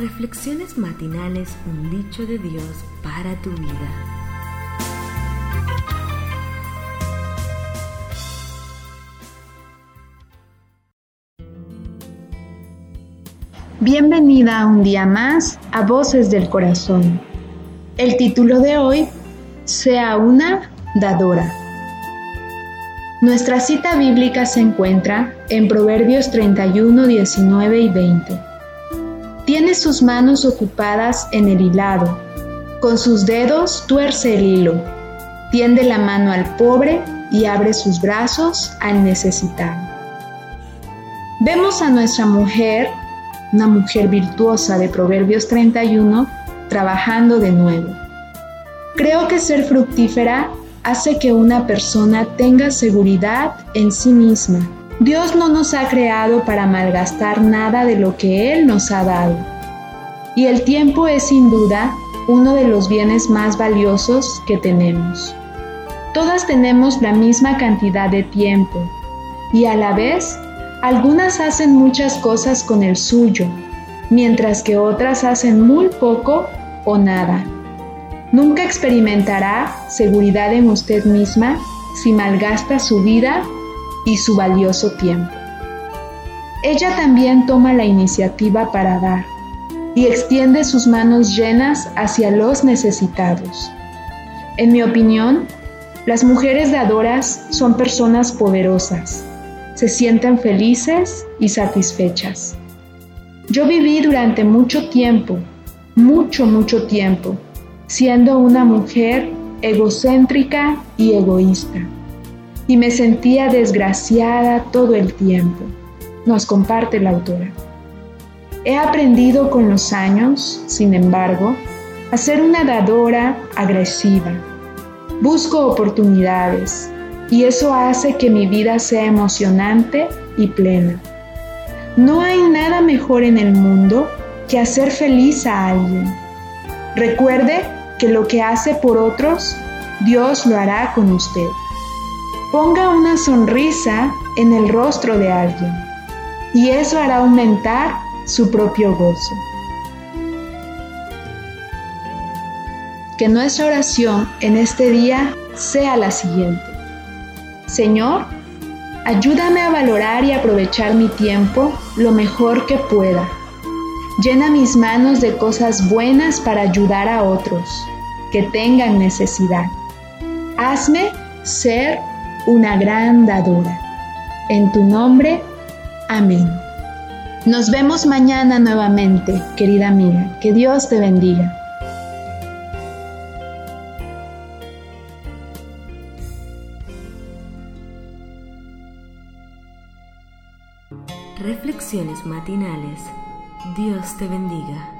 Reflexiones matinales, un dicho de Dios para tu vida. Bienvenida un día más a Voces del Corazón. El título de hoy, Sea una dadora. Nuestra cita bíblica se encuentra en Proverbios 31, 19 y 20. Tiene sus manos ocupadas en el hilado, con sus dedos tuerce el hilo, tiende la mano al pobre y abre sus brazos al necesitado. Vemos a nuestra mujer, una mujer virtuosa de Proverbios 31, trabajando de nuevo. Creo que ser fructífera hace que una persona tenga seguridad en sí misma. Dios no nos ha creado para malgastar nada de lo que Él nos ha dado. Y el tiempo es sin duda uno de los bienes más valiosos que tenemos. Todas tenemos la misma cantidad de tiempo y a la vez algunas hacen muchas cosas con el suyo, mientras que otras hacen muy poco o nada. Nunca experimentará seguridad en usted misma si malgasta su vida y su valioso tiempo. Ella también toma la iniciativa para dar y extiende sus manos llenas hacia los necesitados. En mi opinión, las mujeres dadoras son personas poderosas, se sienten felices y satisfechas. Yo viví durante mucho tiempo, mucho, mucho tiempo, siendo una mujer egocéntrica y egoísta. Y me sentía desgraciada todo el tiempo, nos comparte la autora. He aprendido con los años, sin embargo, a ser una dadora agresiva. Busco oportunidades y eso hace que mi vida sea emocionante y plena. No hay nada mejor en el mundo que hacer feliz a alguien. Recuerde que lo que hace por otros, Dios lo hará con usted. Ponga una sonrisa en el rostro de alguien y eso hará aumentar su propio gozo. Que nuestra oración en este día sea la siguiente. Señor, ayúdame a valorar y aprovechar mi tiempo lo mejor que pueda Llena mis manos de cosas buenas para ayudar a otros que tengan necesidad. Hazme ser una gran dadora. En tu nombre, amén. Nos vemos mañana nuevamente, querida amiga. Que Dios te bendiga. Reflexiones matinales Dios te bendiga.